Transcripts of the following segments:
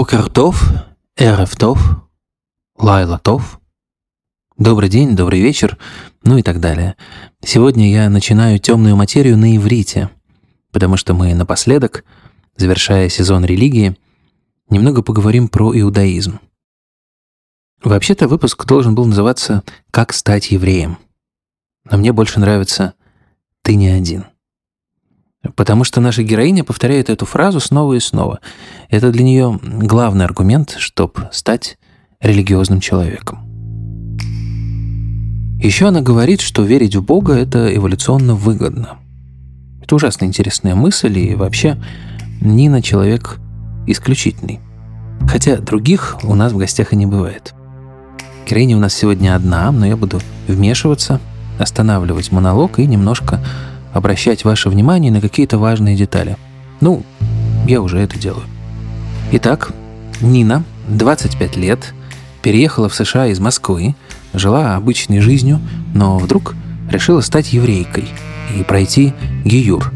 Бокертов, Эрефтов, Лайлатов. Добрый день, добрый вечер, ну и так далее. Сегодня я начинаю темную материю на иврите, потому что мы напоследок, завершая сезон религии, немного поговорим про иудаизм. Вообще-то выпуск должен был называться «Как стать евреем». Но мне больше нравится «Ты не один». Потому что наша героиня повторяет эту фразу снова и снова. Это для нее главный аргумент, чтобы стать религиозным человеком. Еще она говорит, что верить в Бога – это эволюционно выгодно. Это ужасно интересная мысль, и вообще Нина – человек исключительный. Хотя других у нас в гостях и не бывает. Героиня у нас сегодня одна, но я буду вмешиваться, останавливать монолог и немножко обращать ваше внимание на какие-то важные детали. Ну, я уже это делаю. Итак, Нина, 25 лет, переехала в США из Москвы, жила обычной жизнью, но вдруг решила стать еврейкой и пройти гиюр,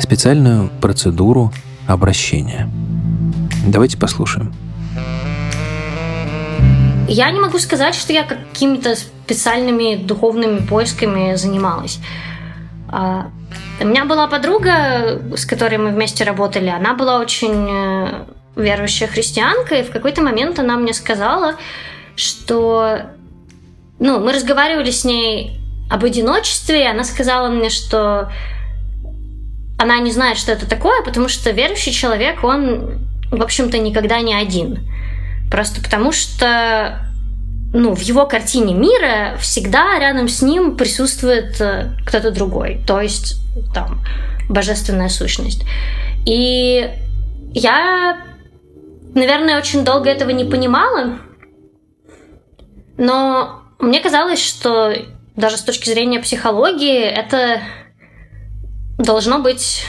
специальную процедуру обращения. Давайте послушаем. Я не могу сказать, что я какими-то специальными духовными поисками занималась. А, у меня была подруга, с которой мы вместе работали. Она была очень э, верующая христианка, и в какой-то момент она мне сказала, что... Ну, мы разговаривали с ней об одиночестве, и она сказала мне, что она не знает, что это такое, потому что верующий человек, он, в общем-то, никогда не один. Просто потому что ну, в его картине мира всегда рядом с ним присутствует э, кто-то другой, то есть там божественная сущность. И я, наверное, очень долго этого не понимала, но мне казалось, что даже с точки зрения психологии это должно быть,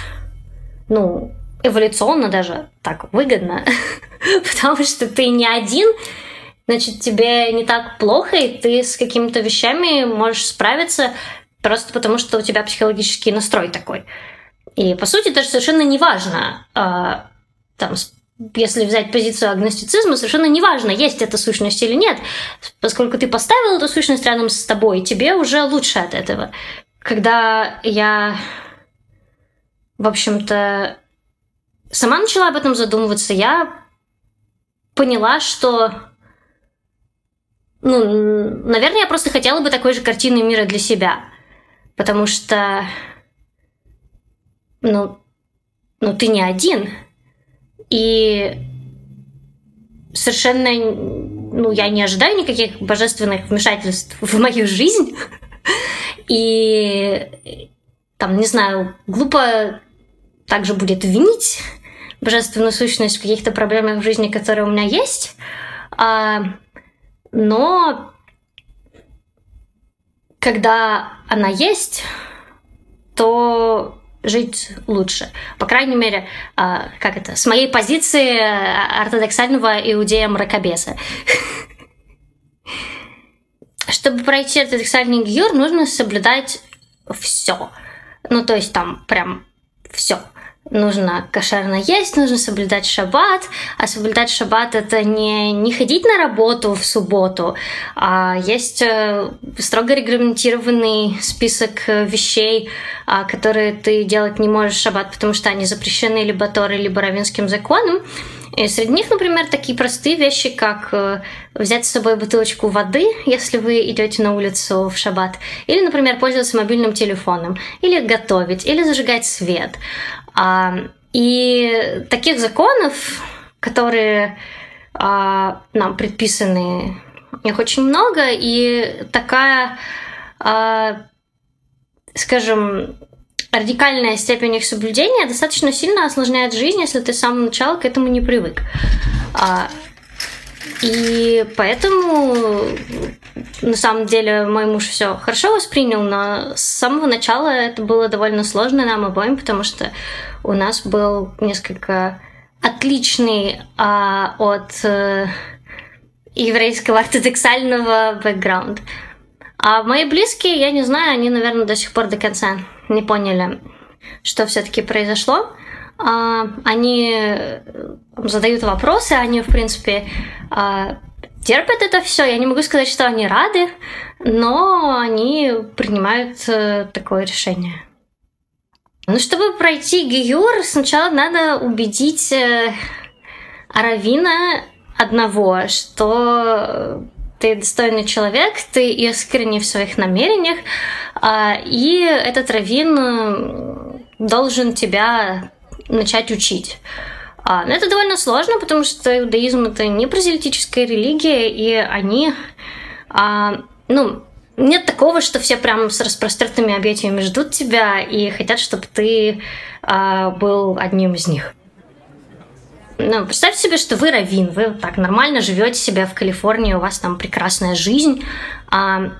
ну, эволюционно даже так выгодно, потому что ты не один, значит, тебе не так плохо, и ты с какими-то вещами можешь справиться просто потому, что у тебя психологический настрой такой. И, по сути, даже совершенно не важно, э, там, если взять позицию агностицизма, совершенно не важно, есть эта сущность или нет, поскольку ты поставил эту сущность рядом с тобой, тебе уже лучше от этого. Когда я, в общем-то, сама начала об этом задумываться, я поняла, что ну, наверное, я просто хотела бы такой же картины мира для себя. Потому что, ну, ну ты не один. И совершенно, ну, я не ожидаю никаких божественных вмешательств в мою жизнь. И там, не знаю, глупо также будет винить божественную сущность в каких-то проблемах в жизни, которые у меня есть. Но когда она есть, то жить лучше. По крайней мере, а, как это, с моей позиции ортодоксального иудея-мракобеса. Чтобы пройти ортодоксальный гиюр, нужно соблюдать все. Ну, то есть там прям все нужно кошерно есть, нужно соблюдать шаббат, а соблюдать шаббат это не, не ходить на работу в субботу, а есть э, строго регламентированный список э, вещей, а, которые ты делать не можешь в шаббат, потому что они запрещены либо Торой, либо равинским законом. И среди них, например, такие простые вещи, как э, взять с собой бутылочку воды, если вы идете на улицу в шаббат, или, например, пользоваться мобильным телефоном, или готовить, или зажигать свет. А, и таких законов, которые а, нам предписаны, их очень много, и такая, а, скажем, радикальная степень их соблюдения достаточно сильно осложняет жизнь, если ты с самого начала к этому не привык. И поэтому на самом деле мой муж все хорошо воспринял, но с самого начала это было довольно сложно нам обоим, потому что у нас был несколько отличный а, от э, еврейского ортодоксального бэкграунда. А мои близкие, я не знаю, они, наверное, до сих пор до конца не поняли, что все-таки произошло. А, они э, задают вопросы, они, в принципе, а, терпят это все. Я не могу сказать, что они рады, но они принимают э, такое решение. Ну, чтобы пройти Гиюр, сначала надо убедить э, Аравина одного, что ты достойный человек, ты искренне в своих намерениях, а, и этот раввин должен тебя начать учить. А, но это довольно сложно, потому что иудаизм это не прозелитическая религия, и они, а, ну, нет такого, что все прям с распростертыми объятиями ждут тебя и хотят, чтобы ты а, был одним из них. Ну, представьте себе, что вы раввин, вы так нормально живете себя в Калифорнии, у вас там прекрасная жизнь, а,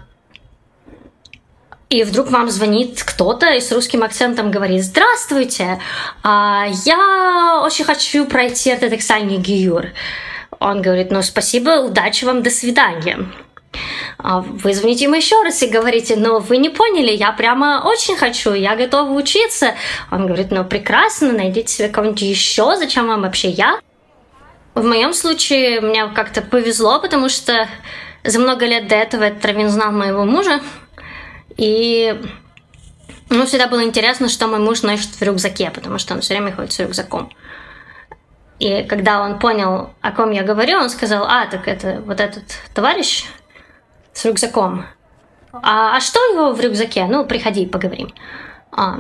и вдруг вам звонит кто-то и с русским акцентом говорит «Здравствуйте, а, я очень хочу пройти этот экзамен Гиюр». Он говорит «Ну, спасибо, удачи вам, до свидания». А вы звоните ему еще раз и говорите, ну вы не поняли, я прямо очень хочу, я готова учиться. Он говорит, ну прекрасно, найдите себе кого-нибудь еще, зачем вам вообще я? В моем случае мне как-то повезло, потому что за много лет до этого этот раввин знал моего мужа, и ну, всегда было интересно, что мой муж носит в рюкзаке, потому что он все время ходит с рюкзаком. И когда он понял, о ком я говорю, он сказал, а, так это вот этот товарищ, с рюкзаком. А, а что у него в рюкзаке? Ну, приходи, поговорим. А,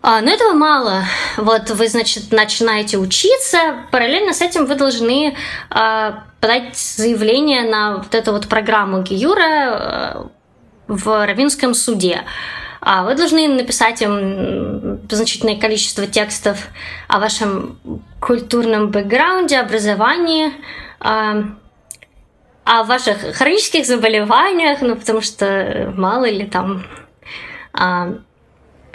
а, но этого мало. Вот вы, значит, начинаете учиться, параллельно с этим вы должны а, подать заявление на вот эту вот программу Гиюра а, в Равинском суде. А вы должны написать им значительное количество текстов о вашем культурном бэкграунде, образовании, а, о ваших хронических заболеваниях, ну, потому что мало ли там а,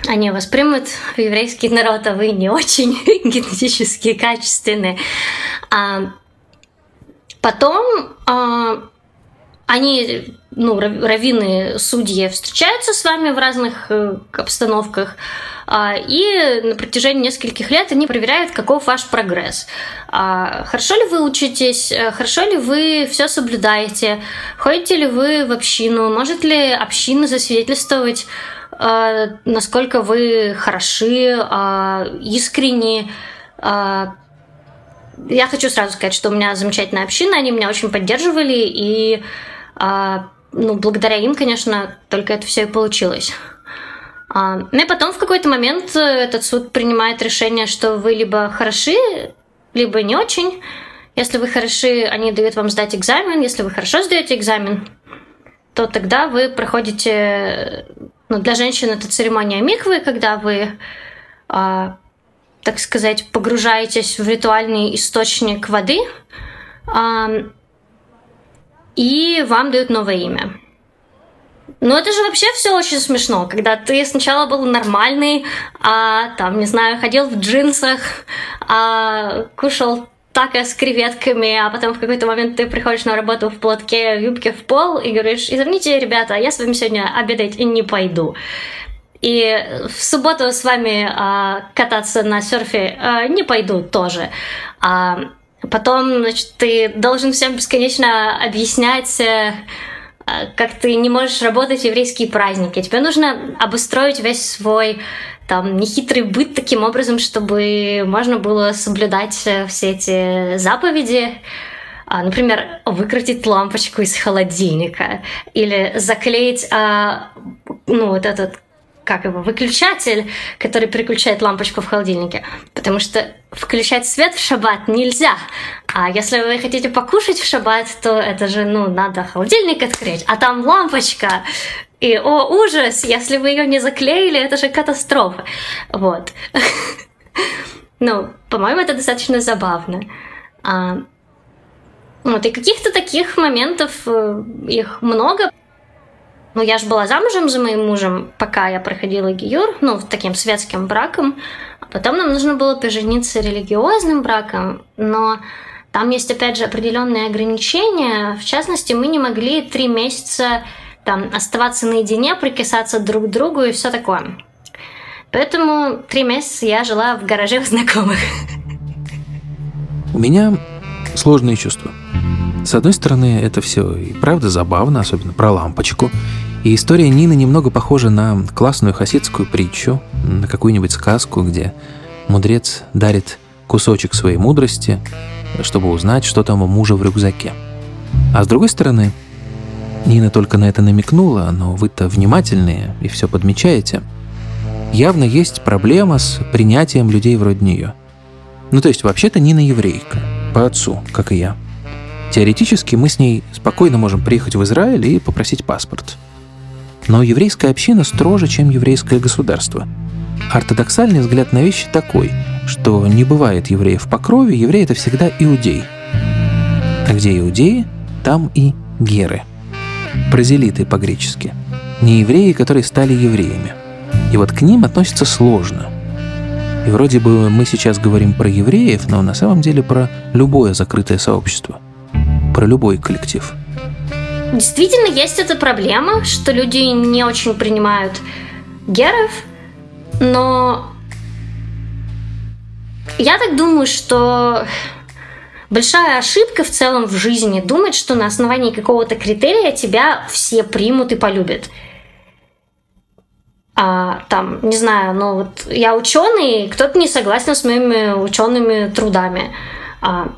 они воспримут в еврейский народ, а вы не очень генетически качественные. Потом они, ну, раввины, судьи встречаются с вами в разных э, обстановках, а, и на протяжении нескольких лет они проверяют, каков ваш прогресс. А, хорошо ли вы учитесь, э, хорошо ли вы все соблюдаете, ходите ли вы в общину, может ли община засвидетельствовать э, насколько вы хороши, искренни, я хочу сразу сказать, что у меня замечательная община, они меня очень поддерживали, и а, ну, благодаря им, конечно, только это все и получилось. А, ну и потом в какой-то момент э, этот суд принимает решение, что вы либо хороши, либо не очень. Если вы хороши, они дают вам сдать экзамен. Если вы хорошо сдаете экзамен, то тогда вы проходите... Ну, для женщин это церемония миквы, когда вы, а, так сказать, погружаетесь в ритуальный источник воды. А, и вам дают новое имя. Ну, это же вообще все очень смешно, когда ты сначала был нормальный, а там, не знаю, ходил в джинсах, а кушал так с креветками, а потом в какой-то момент ты приходишь на работу в платке, в юбке в пол и говоришь, извините, ребята, я с вами сегодня обедать не пойду. И в субботу с вами а, кататься на серфе а, не пойду тоже. А, Потом, значит, ты должен всем бесконечно объяснять, э, как ты не можешь работать в еврейские праздники. Тебе нужно обустроить весь свой там нехитрый быт таким образом, чтобы можно было соблюдать э, все эти заповеди. А, например, выкрутить лампочку из холодильника или заклеить а, ну, вот этот как его, выключатель, который переключает лампочку в холодильнике. Потому что включать свет в шаббат нельзя. А если вы хотите покушать в шаббат, то это же, ну, надо холодильник открыть, а там лампочка. И, о, ужас, если вы ее не заклеили, это же катастрофа. Вот. Ну, по-моему, это достаточно забавно. А, вот, и каких-то таких моментов, э, их много. Ну, я же была замужем за моим мужем, пока я проходила гиюр, ну, таким светским браком. А потом нам нужно было пожениться религиозным браком, но там есть, опять же, определенные ограничения. В частности, мы не могли три месяца там оставаться наедине, прикасаться друг к другу и все такое. Поэтому три месяца я жила в гараже у знакомых. У меня сложные чувства. С одной стороны, это все и правда забавно, особенно про лампочку. И история Нины немного похожа на классную хасидскую притчу, на какую-нибудь сказку, где мудрец дарит кусочек своей мудрости, чтобы узнать, что там у мужа в рюкзаке. А с другой стороны, Нина только на это намекнула, но вы-то внимательные и все подмечаете. Явно есть проблема с принятием людей вроде нее. Ну то есть вообще-то Нина еврейка, по отцу, как и я. Теоретически мы с ней спокойно можем приехать в Израиль и попросить паспорт. Но еврейская община строже, чем еврейское государство. Ортодоксальный взгляд на вещи такой, что не бывает евреев по крови, еврей — это всегда иудей. А где иудеи, там и геры. Прозелиты по-гречески. Не евреи, которые стали евреями. И вот к ним относятся сложно. И вроде бы мы сейчас говорим про евреев, но на самом деле про любое закрытое сообщество — про любой коллектив. Действительно, есть эта проблема, что люди не очень принимают геров, но я так думаю, что большая ошибка в целом в жизни думать, что на основании какого-то критерия тебя все примут и полюбят. А, там, не знаю, ну вот я ученый, кто-то не согласен с моими учеными трудами. А,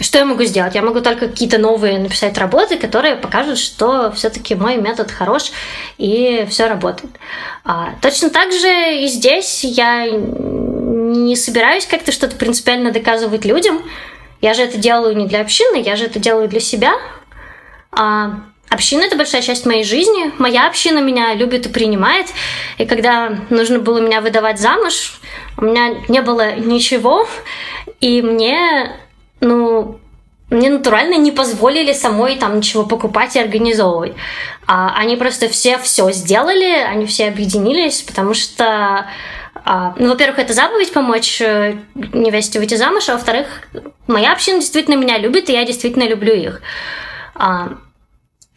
что я могу сделать? Я могу только какие-то новые написать работы, которые покажут, что все-таки мой метод хорош и все работает. А, точно так же и здесь я не собираюсь как-то что-то принципиально доказывать людям. Я же это делаю не для общины, я же это делаю для себя. А, община — это большая часть моей жизни. Моя община меня любит и принимает. И когда нужно было меня выдавать замуж, у меня не было ничего, и мне ну, мне натурально не позволили самой там ничего покупать и организовывать. А они просто все все сделали, они все объединились, потому что, а, ну, во-первых, это заповедь помочь э, невесте выйти замуж, а во-вторых, моя община действительно меня любит, и я действительно люблю их. А,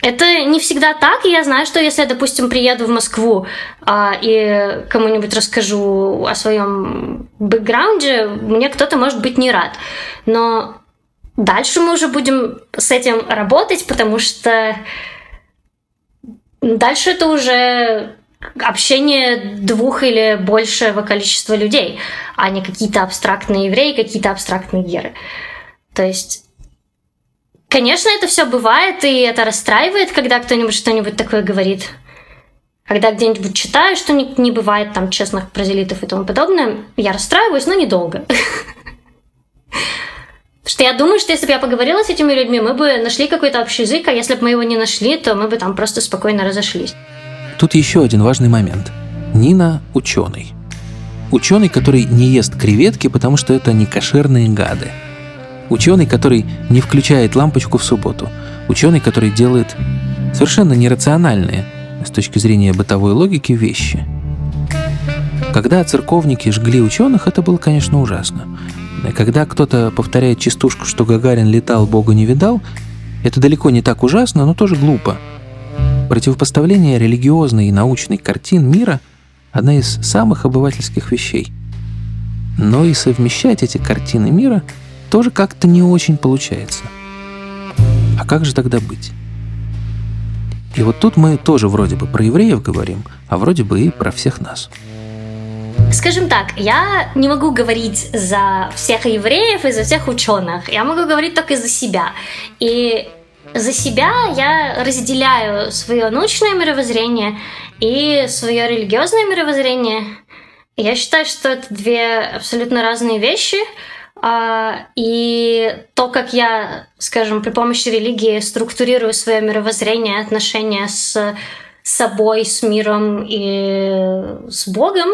это не всегда так, и я знаю, что если я, допустим, приеду в Москву а, и кому-нибудь расскажу о своем бэкграунде, мне кто-то может быть не рад. Но дальше мы уже будем с этим работать, потому что дальше это уже общение двух или большего количества людей, а не какие-то абстрактные евреи, какие-то абстрактные геры. То есть Конечно, это все бывает, и это расстраивает, когда кто-нибудь что-нибудь такое говорит. Когда где-нибудь читаю, что не, не бывает там честных прозелитов и тому подобное, я расстраиваюсь, но недолго. Что я думаю, что если бы я поговорила с этими людьми, мы бы нашли какой-то общий язык, а если бы мы его не нашли, то мы бы там просто спокойно разошлись. Тут еще один важный момент. Нина – ученый. Ученый, который не ест креветки, потому что это не кошерные гады – Ученый, который не включает лампочку в субботу. Ученый, который делает совершенно нерациональные с точки зрения бытовой логики вещи. Когда церковники жгли ученых, это было, конечно, ужасно. Когда кто-то повторяет частушку, что Гагарин летал, Бога не видал, это далеко не так ужасно, но тоже глупо. Противопоставление религиозной и научной картин мира – одна из самых обывательских вещей. Но и совмещать эти картины мира – тоже как-то не очень получается. А как же тогда быть? И вот тут мы тоже вроде бы про евреев говорим, а вроде бы и про всех нас. Скажем так, я не могу говорить за всех евреев и за всех ученых. Я могу говорить только за себя. И за себя я разделяю свое научное мировоззрение и свое религиозное мировоззрение. Я считаю, что это две абсолютно разные вещи – и то, как я, скажем, при помощи религии структурирую свое мировоззрение, отношения с собой, с миром и с Богом,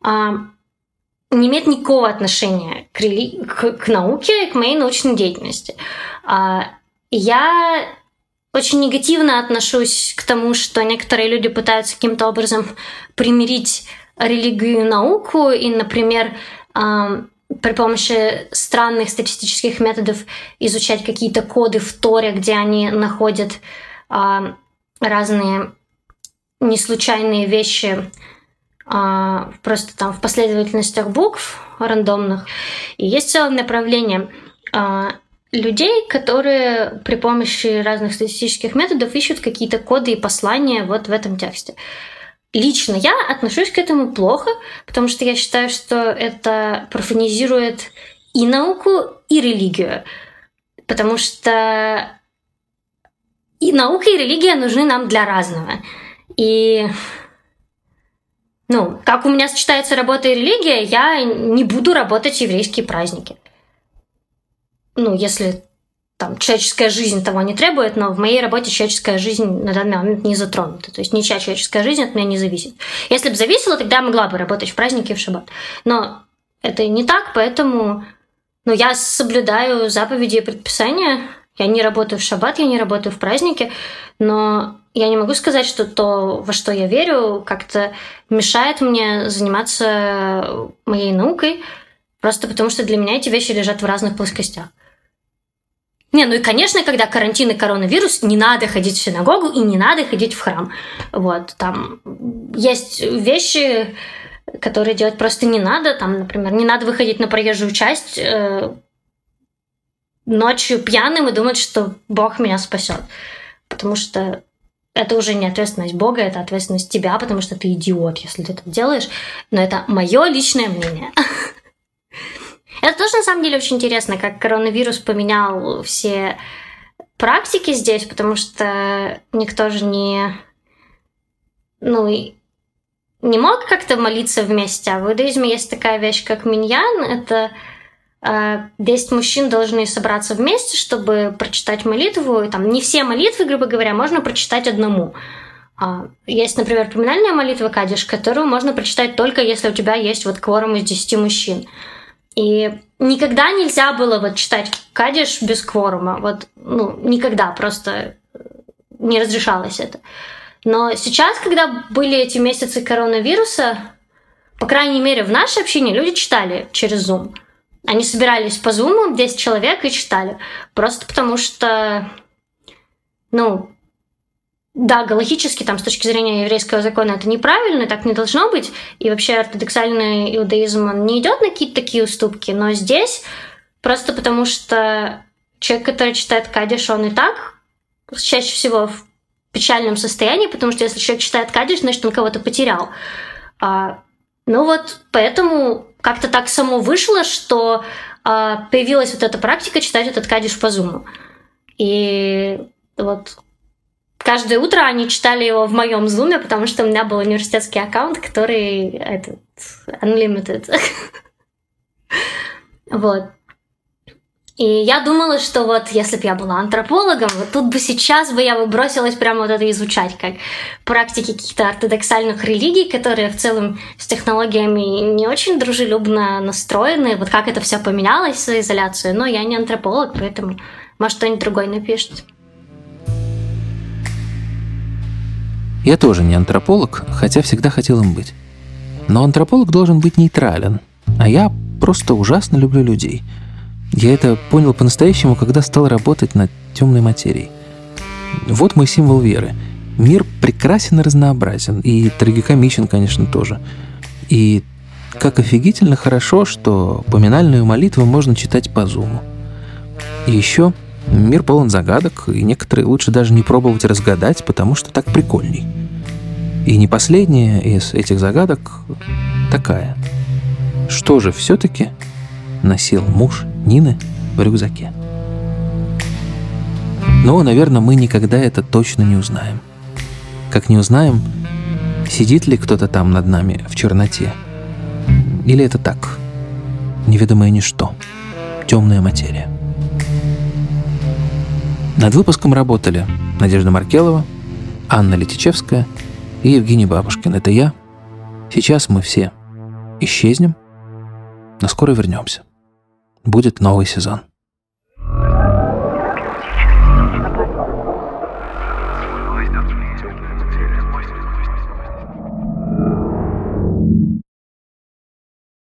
а, не имеет никакого отношения к, рели... к, к науке, к моей научной деятельности. А, я очень негативно отношусь к тому, что некоторые люди пытаются каким-то образом примирить религию и науку, и, например, при помощи странных статистических методов изучать какие-то коды в Торе, где они находят а, разные неслучайные вещи, а, просто там в последовательностях букв рандомных. И есть целое направление а, людей, которые при помощи разных статистических методов ищут какие-то коды и послания вот в этом тексте. Лично я отношусь к этому плохо, потому что я считаю, что это профанизирует и науку, и религию. Потому что и наука, и религия нужны нам для разного. И ну, как у меня сочетается работа и религия, я не буду работать в еврейские праздники. Ну, если там человеческая жизнь того не требует, но в моей работе человеческая жизнь на данный момент не затронута. То есть ничья человеческая жизнь от меня не зависит. Если бы зависела, тогда я могла бы работать в праздники в шаббат. Но это не так, поэтому ну, я соблюдаю заповеди и предписания. Я не работаю в шаббат, я не работаю в праздники, но я не могу сказать, что то, во что я верю, как-то мешает мне заниматься моей наукой, просто потому что для меня эти вещи лежат в разных плоскостях. Не, ну и, конечно, когда карантин и коронавирус, не надо ходить в синагогу и не надо ходить в храм. Вот, там есть вещи, которые делать просто не надо. Там, например, не надо выходить на проезжую часть э, ночью пьяным и думать, что Бог меня спасет. Потому что это уже не ответственность Бога, это ответственность тебя, потому что ты идиот, если ты это делаешь. Но это мое личное мнение. Это тоже на самом деле очень интересно, как коронавирус поменял все практики здесь, потому что никто же не, ну, не мог как-то молиться вместе. А в иудаизме есть такая вещь, как миньян. Это 10 э, мужчин должны собраться вместе, чтобы прочитать молитву. И там не все молитвы, грубо говоря, можно прочитать одному. А, есть, например, поминальная молитва Кадиш, которую можно прочитать только если у тебя есть вот кворум из 10 мужчин. И никогда нельзя было вот читать кадиш без кворума. Вот, ну, никогда просто не разрешалось это. Но сейчас, когда были эти месяцы коронавируса, по крайней мере, в нашей общине люди читали через Zoom. Они собирались по Zoom, 10 человек, и читали. Просто потому что, ну, да, галактически, там, с точки зрения еврейского закона, это неправильно, так не должно быть. И вообще ортодоксальный иудаизм, он не идет на какие-то такие уступки. Но здесь просто потому что человек, который читает Кадиш, он и так чаще всего в печальном состоянии, потому что если человек читает Кадиш, значит, он кого-то потерял. А, ну вот, поэтому как-то так само вышло, что а, появилась вот эта практика читать этот Кадиш по зуму. И вот каждое утро они читали его в моем зуме, потому что у меня был университетский аккаунт, который этот unlimited. вот. И я думала, что вот если бы я была антропологом, вот тут бы сейчас бы я бы бросилась прямо вот это изучать, как практики каких-то ортодоксальных религий, которые в целом с технологиями не очень дружелюбно настроены, вот как это все поменялось за изоляцию. Но я не антрополог, поэтому может кто-нибудь другой напишет. Я тоже не антрополог, хотя всегда хотел им быть. Но антрополог должен быть нейтрален, а я просто ужасно люблю людей. Я это понял по-настоящему, когда стал работать над темной материей. Вот мой символ веры. Мир прекрасен и разнообразен, и трагикомичен, конечно, тоже. И как офигительно хорошо, что поминальную молитву можно читать по зуму. И еще Мир полон загадок, и некоторые лучше даже не пробовать разгадать, потому что так прикольней. И не последняя из этих загадок такая. Что же все-таки носил муж Нины в рюкзаке? Но, наверное, мы никогда это точно не узнаем. Как не узнаем, сидит ли кто-то там над нами в черноте. Или это так, неведомое ничто, темная материя. Над выпуском работали Надежда Маркелова, Анна Летичевская и Евгений Бабушкин. Это я. Сейчас мы все исчезнем, но скоро вернемся. Будет новый сезон.